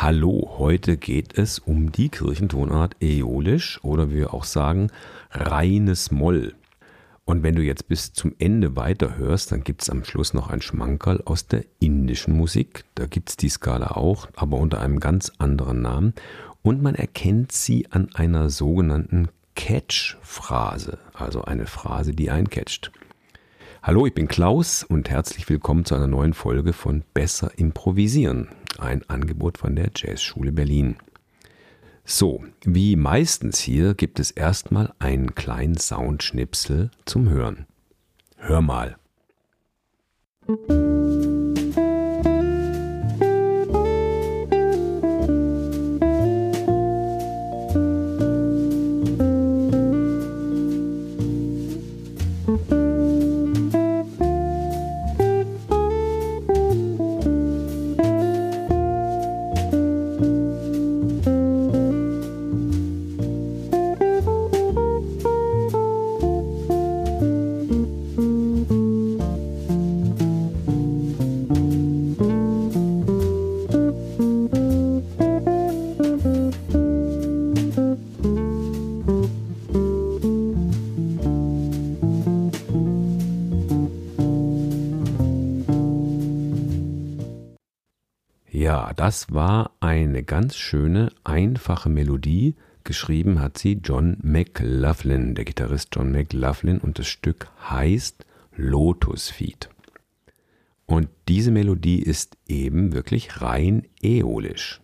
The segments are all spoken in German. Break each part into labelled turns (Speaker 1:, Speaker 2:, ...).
Speaker 1: Hallo, heute geht es um die Kirchentonart Äolisch oder wie wir auch sagen, reines Moll. Und wenn du jetzt bis zum Ende weiterhörst, dann gibt es am Schluss noch ein Schmankerl aus der indischen Musik. Da gibt es die Skala auch, aber unter einem ganz anderen Namen. Und man erkennt sie an einer sogenannten Catch-Phrase, also eine Phrase, die eincatcht. Hallo, ich bin Klaus und herzlich willkommen zu einer neuen Folge von Besser Improvisieren, ein Angebot von der Jazzschule Berlin. So, wie meistens hier gibt es erstmal einen kleinen Soundschnipsel zum Hören. Hör mal. Das war eine ganz schöne, einfache Melodie. Geschrieben hat sie John McLaughlin, der Gitarrist John McLaughlin, und das Stück heißt Lotus Feed. Und diese Melodie ist eben wirklich rein äolisch.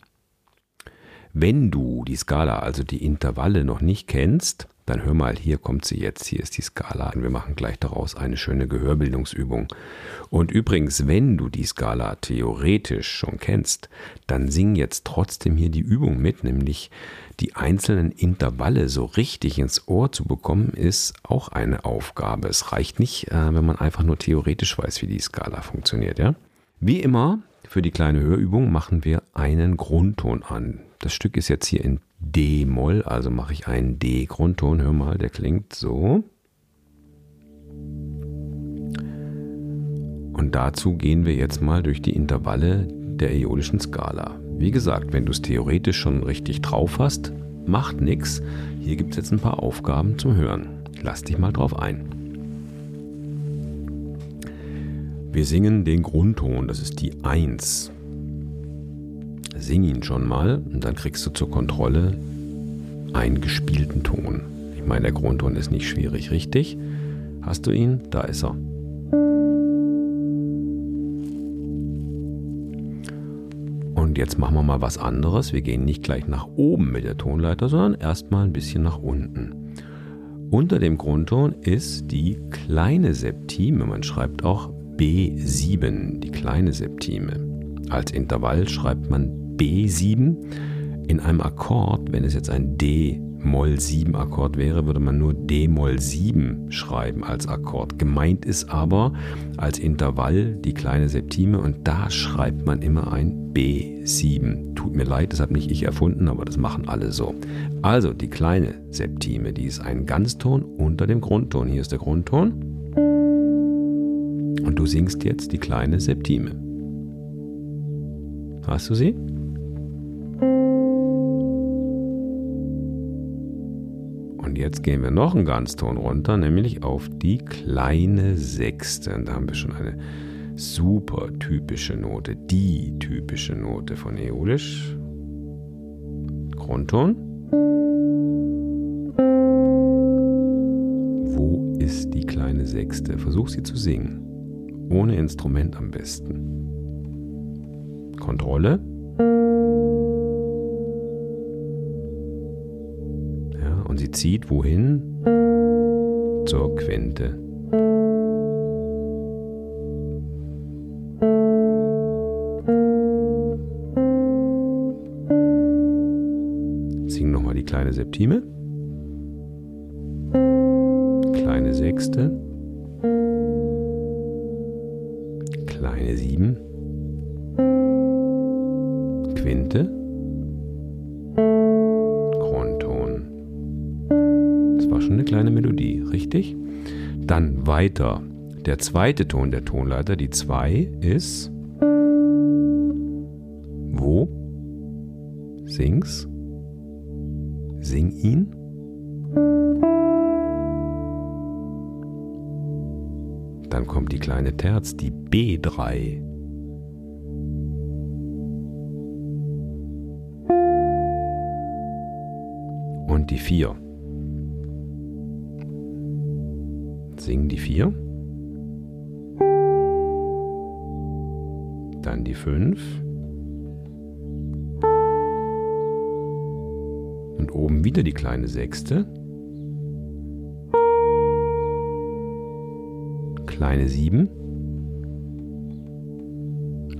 Speaker 1: Wenn du die Skala, also die Intervalle noch nicht kennst, dann hör mal, hier kommt sie jetzt, hier ist die Skala und wir machen gleich daraus eine schöne Gehörbildungsübung. Und übrigens, wenn du die Skala theoretisch schon kennst, dann sing jetzt trotzdem hier die Übung mit, nämlich die einzelnen Intervalle so richtig ins Ohr zu bekommen, ist auch eine Aufgabe. Es reicht nicht, äh, wenn man einfach nur theoretisch weiß, wie die Skala funktioniert, ja? Wie immer, für die kleine Hörübung machen wir einen Grundton an. Das Stück ist jetzt hier in D-Moll, also mache ich einen D-Grundton. Hör mal, der klingt so. Und dazu gehen wir jetzt mal durch die Intervalle der äolischen Skala. Wie gesagt, wenn du es theoretisch schon richtig drauf hast, macht nichts. Hier gibt es jetzt ein paar Aufgaben zum Hören. Lass dich mal drauf ein. Wir singen den Grundton, das ist die 1 sing ihn schon mal und dann kriegst du zur Kontrolle einen gespielten Ton. Ich meine, der Grundton ist nicht schwierig, richtig? Hast du ihn? Da ist er. Und jetzt machen wir mal was anderes. Wir gehen nicht gleich nach oben mit der Tonleiter, sondern erstmal ein bisschen nach unten. Unter dem Grundton ist die kleine Septime. Man schreibt auch B7, die kleine Septime. Als Intervall schreibt man B7 in einem Akkord, wenn es jetzt ein D Moll 7 Akkord wäre, würde man nur D Moll 7 schreiben als Akkord. Gemeint ist aber als Intervall die kleine Septime und da schreibt man immer ein B7. Tut mir leid, das habe nicht ich erfunden, aber das machen alle so. Also die kleine Septime, die ist ein Ganzton unter dem Grundton. Hier ist der Grundton. Und du singst jetzt die kleine Septime. Hast du sie? Und jetzt gehen wir noch einen Ganzton runter, nämlich auf die kleine Sechste. Und da haben wir schon eine super typische Note, die typische Note von Äolisch. Grundton. Wo ist die kleine Sechste? Versuch sie zu singen. Ohne Instrument am besten. Kontrolle. Zieht wohin? Zur Quinte. Sing nochmal die kleine Septime. Eine kleine Melodie, richtig? Dann weiter. Der zweite Ton der Tonleiter, die 2, ist wo? Sing's. Sing ihn. Dann kommt die kleine Terz, die B3. Und die 4. Sing die 4. Dann die 5. Und oben wieder die kleine Sechste. kleine 7.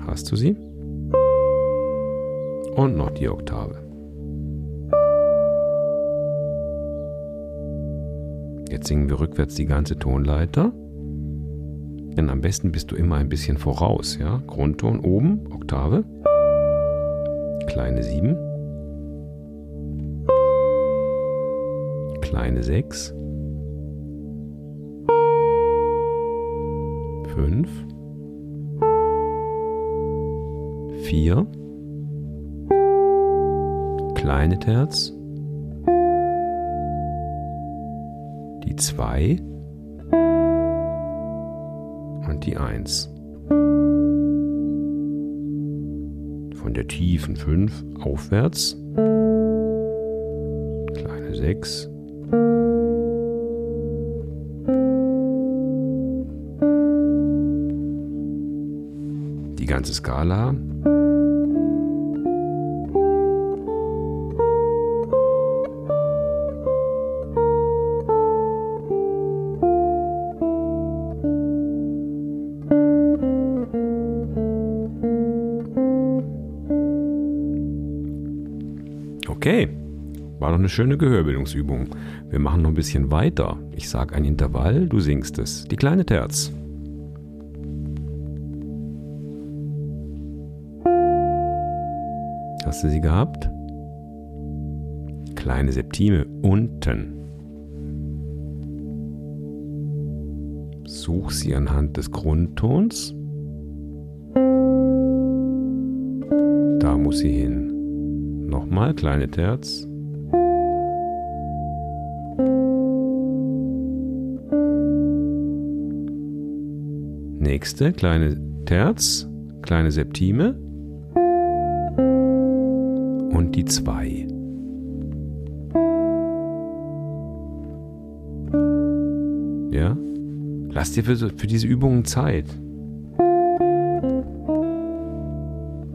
Speaker 1: Hast du sie? Und noch die Oktave. Jetzt singen wir rückwärts die ganze Tonleiter. Denn am besten bist du immer ein bisschen voraus, ja? Grundton oben, Oktave. Kleine 7. Kleine 6. fünf, vier, kleine Terz, die zwei und die eins. Von der tiefen fünf aufwärts, kleine sechs. ganze Skala. Eine schöne Gehörbildungsübung. Wir machen noch ein bisschen weiter. Ich sage ein Intervall, du singst es. Die kleine Terz. Hast du sie gehabt? Kleine Septime unten. Such sie anhand des Grundtons. Da muss sie hin. Nochmal kleine Terz. Nächste kleine Terz, kleine Septime und die 2. Ja? Lass dir für, für diese Übungen Zeit.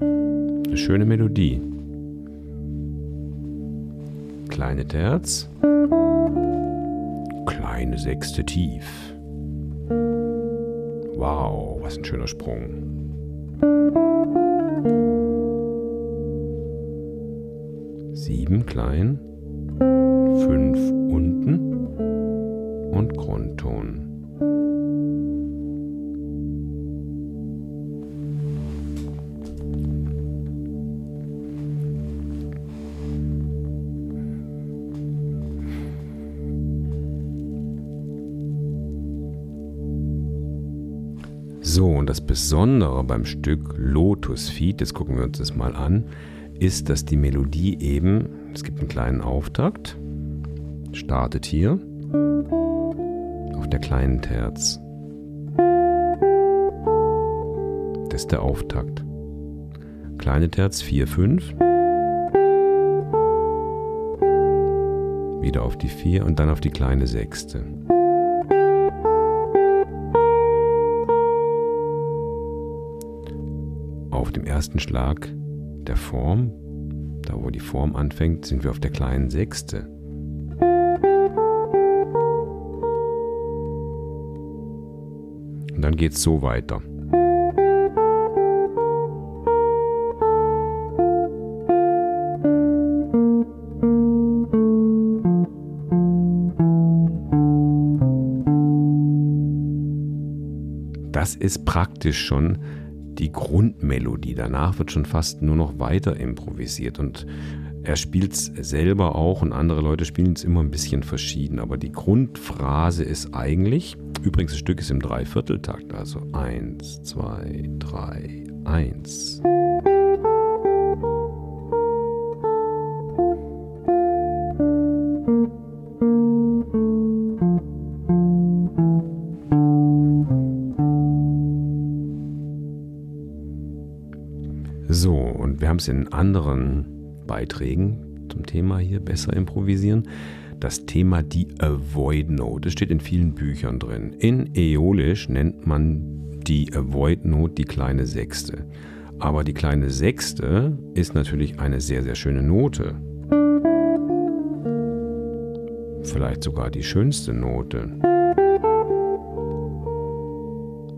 Speaker 1: Eine schöne Melodie. Kleine Terz. Kleine Sechste tief. Wow, was ein schöner Sprung. sieben klein, So, und das Besondere beim Stück Lotus Feed, jetzt gucken wir uns das mal an, ist, dass die Melodie eben, es gibt einen kleinen Auftakt, startet hier auf der kleinen Terz. Das ist der Auftakt. Kleine Terz 4, 5. Wieder auf die 4 und dann auf die kleine Sechste. Dem ersten Schlag der Form, da wo die Form anfängt, sind wir auf der kleinen Sechste. Und dann geht es so weiter. Das ist praktisch schon die Grundmelodie. Danach wird schon fast nur noch weiter improvisiert und er spielt es selber auch und andere Leute spielen es immer ein bisschen verschieden. Aber die Grundphrase ist eigentlich, übrigens das Stück ist im Dreivierteltakt, also 1, 2, 3, 1. es in anderen Beiträgen zum Thema hier besser improvisieren. Das Thema die Avoid Note. Das steht in vielen Büchern drin. In Äolisch nennt man die Avoid Note die kleine Sechste. Aber die kleine Sechste ist natürlich eine sehr, sehr schöne Note. Vielleicht sogar die schönste Note.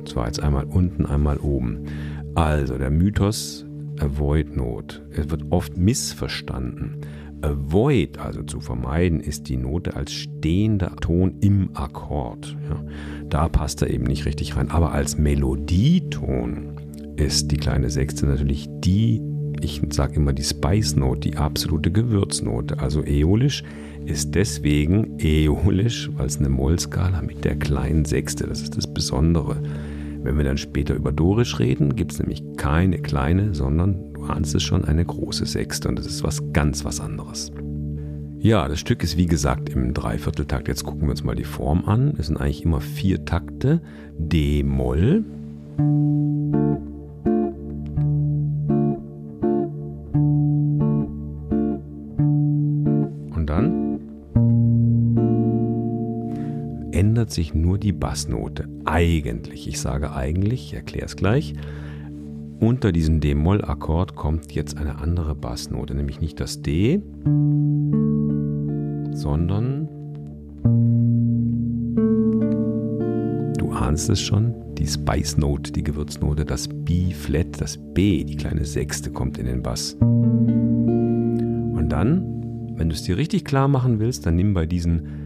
Speaker 1: Zwar jetzt einmal unten, einmal oben. Also der Mythos Avoid Note. Es wird oft missverstanden. Avoid, also zu vermeiden, ist die Note als stehender Ton im Akkord. Ja, da passt er eben nicht richtig rein. Aber als Melodieton ist die kleine Sechste natürlich die, ich sage immer die Spice Note, die absolute Gewürznote. Also äolisch ist deswegen äolisch, weil es eine Mollskala mit der kleinen Sechste, das ist das Besondere. Wenn wir dann später über Dorisch reden, gibt es nämlich keine kleine, sondern, du ahnst es schon, eine große Sechste und das ist was ganz was anderes. Ja, das Stück ist wie gesagt im Dreivierteltakt. Jetzt gucken wir uns mal die Form an. Es sind eigentlich immer vier Takte. D-Moll. Ändert sich nur die Bassnote. Eigentlich, ich sage eigentlich, ich erkläre es gleich. Unter diesem D-Moll-Akkord kommt jetzt eine andere Bassnote, nämlich nicht das D, sondern du ahnst es schon, die Spice Note, die Gewürznote, das B-Flat, das B, die kleine Sechste kommt in den Bass. Und dann, wenn du es dir richtig klar machen willst, dann nimm bei diesen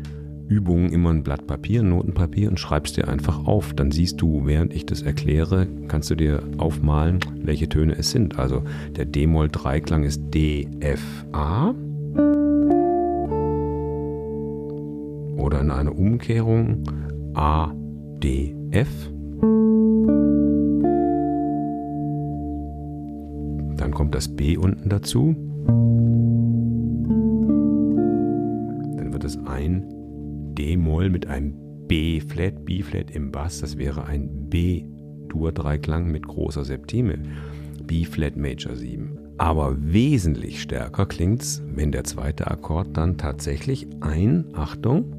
Speaker 1: Übungen immer ein Blatt Papier, ein Notenpapier und schreibst dir einfach auf. Dann siehst du, während ich das erkläre, kannst du dir aufmalen, welche Töne es sind. Also der D-Moll-Dreiklang ist D, F, A. Oder in einer Umkehrung A, D, F. Dann kommt das B unten dazu. Dann wird es ein D-Moll mit einem B-Flat, B-Flat im Bass, das wäre ein B-Dur-Dreiklang mit großer Septime, B-Flat Major 7. Aber wesentlich stärker klingt es, wenn der zweite Akkord dann tatsächlich ein, Achtung,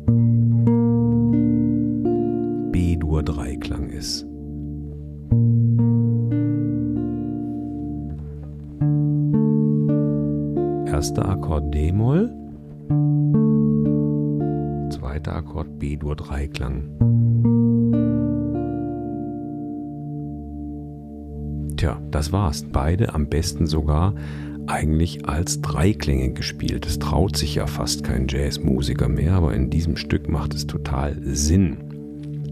Speaker 1: B-Dur-Dreiklang ist. Erster Akkord D-Moll, zweiter Akkord B-Dur-Dreiklang. Tja, das war's. Beide am besten sogar eigentlich als Dreiklänge gespielt. Es traut sich ja fast kein Jazzmusiker mehr, aber in diesem Stück macht es total Sinn.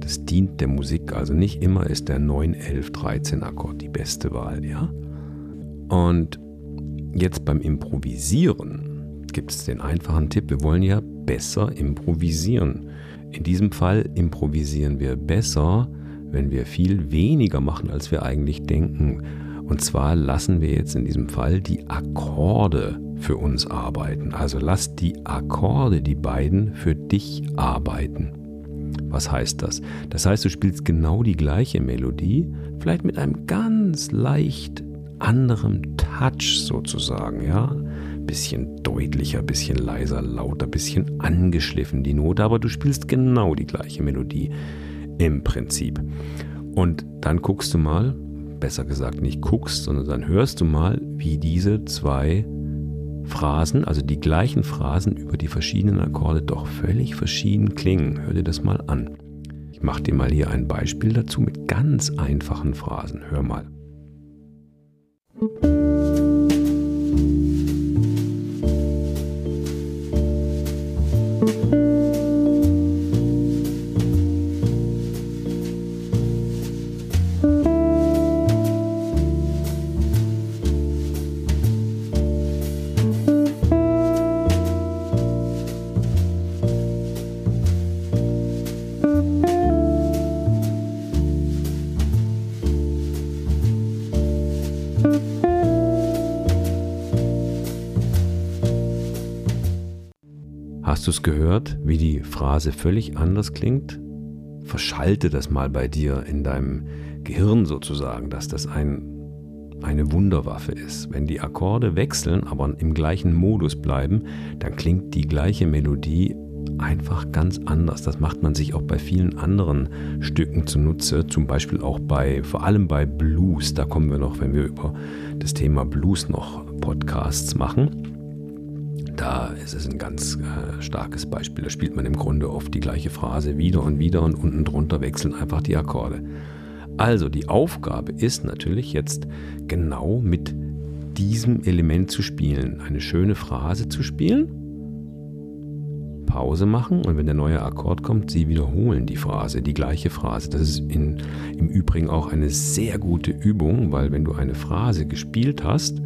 Speaker 1: Das dient der Musik, also nicht immer ist der 9, 11, 13 Akkord die beste Wahl, ja? Und jetzt beim Improvisieren gibt es den einfachen Tipp, wir wollen ja besser improvisieren. In diesem Fall improvisieren wir besser, wenn wir viel weniger machen, als wir eigentlich denken. Und zwar lassen wir jetzt in diesem Fall die Akkorde für uns arbeiten. Also lass die Akkorde, die beiden, für dich arbeiten. Was heißt das? Das heißt, du spielst genau die gleiche Melodie, vielleicht mit einem ganz leicht anderem Touch sozusagen, ja? Bisschen deutlicher, bisschen leiser, lauter, bisschen angeschliffen die Note, aber du spielst genau die gleiche Melodie im Prinzip. Und dann guckst du mal, besser gesagt nicht guckst, sondern dann hörst du mal, wie diese zwei Phrasen, also die gleichen Phrasen über die verschiedenen Akkorde doch völlig verschieden klingen. Hör dir das mal an. Ich mache dir mal hier ein Beispiel dazu mit ganz einfachen Phrasen. Hör mal. Hast du es gehört, wie die Phrase völlig anders klingt? Verschalte das mal bei dir in deinem Gehirn sozusagen, dass das ein eine Wunderwaffe ist. Wenn die Akkorde wechseln, aber im gleichen Modus bleiben, dann klingt die gleiche Melodie einfach ganz anders. Das macht man sich auch bei vielen anderen Stücken zunutze, zum Beispiel auch bei, vor allem bei Blues. Da kommen wir noch, wenn wir über das Thema Blues noch Podcasts machen. Da ist es ein ganz äh, starkes Beispiel. Da spielt man im Grunde oft die gleiche Phrase wieder und wieder und unten drunter wechseln einfach die Akkorde. Also die Aufgabe ist natürlich jetzt genau mit diesem Element zu spielen. Eine schöne Phrase zu spielen Pause machen und wenn der neue Akkord kommt, sie wiederholen die Phrase, die gleiche Phrase. Das ist in, im Übrigen auch eine sehr gute Übung, weil wenn du eine Phrase gespielt hast,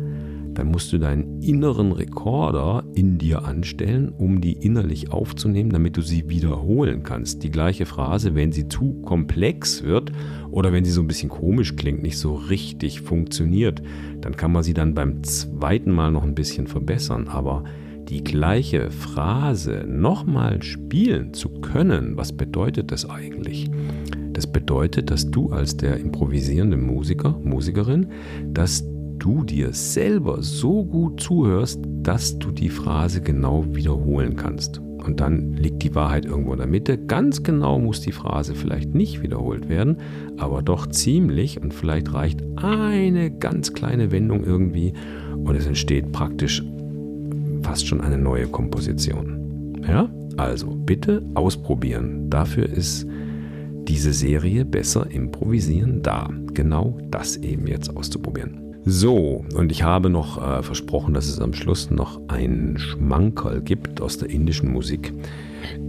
Speaker 1: dann musst du deinen inneren Rekorder in dir anstellen, um die innerlich aufzunehmen, damit du sie wiederholen kannst. Die gleiche Phrase, wenn sie zu komplex wird oder wenn sie so ein bisschen komisch klingt, nicht so richtig funktioniert, dann kann man sie dann beim zweiten Mal noch ein bisschen verbessern. Aber die gleiche Phrase nochmal spielen zu können, was bedeutet das eigentlich? Das bedeutet, dass du als der improvisierende Musiker, Musikerin, dass du dir selber so gut zuhörst, dass du die Phrase genau wiederholen kannst. Und dann liegt die Wahrheit irgendwo in der Mitte. Ganz genau muss die Phrase vielleicht nicht wiederholt werden, aber doch ziemlich und vielleicht reicht eine ganz kleine Wendung irgendwie und es entsteht praktisch fast schon eine neue Komposition. Ja, also bitte ausprobieren. Dafür ist diese Serie besser improvisieren da. Genau das eben jetzt auszuprobieren. So, und ich habe noch äh, versprochen, dass es am Schluss noch ein Schmankerl gibt aus der indischen Musik.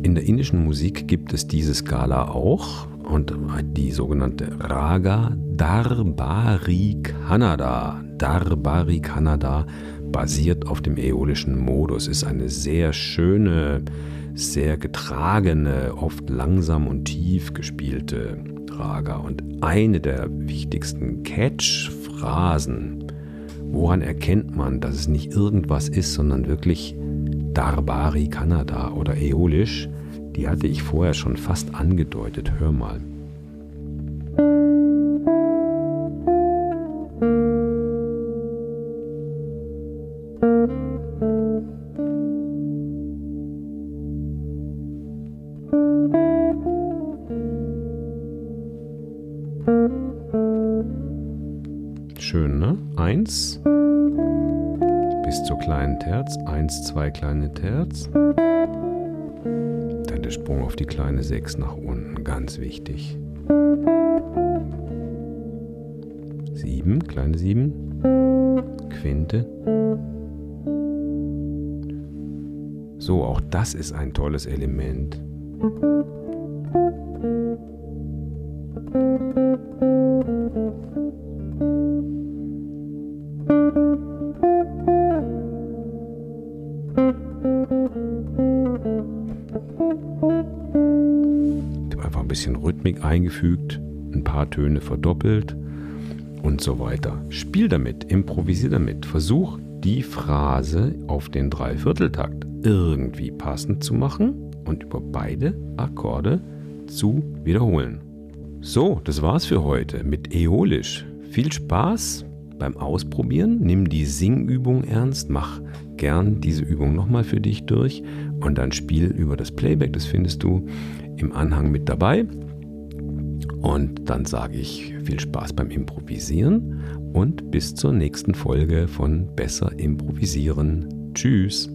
Speaker 1: In der indischen Musik gibt es diese Skala auch und die sogenannte Raga Darbari Kannada. Darbari Kannada basiert auf dem äolischen Modus, ist eine sehr schöne, sehr getragene, oft langsam und tief gespielte Raga. Und eine der wichtigsten Catch-Phrasen, woran erkennt man, dass es nicht irgendwas ist, sondern wirklich Darbari Kanada oder äolisch, die hatte ich vorher schon fast angedeutet. Hör mal. 1, 2 kleine Terz. Dann der Sprung auf die kleine 6 nach unten, ganz wichtig. 7, kleine 7, Quinte. So, auch das ist ein tolles Element. Eingefügt, ein paar Töne verdoppelt und so weiter. Spiel damit, improvisier damit, versuch die Phrase auf den Dreivierteltakt irgendwie passend zu machen und über beide Akkorde zu wiederholen. So, das war's für heute mit Äolisch. Viel Spaß beim Ausprobieren. Nimm die Singübung ernst, mach gern diese Übung nochmal für dich durch und dann spiel über das Playback. Das findest du im Anhang mit dabei. Und dann sage ich viel Spaß beim Improvisieren und bis zur nächsten Folge von Besser Improvisieren. Tschüss.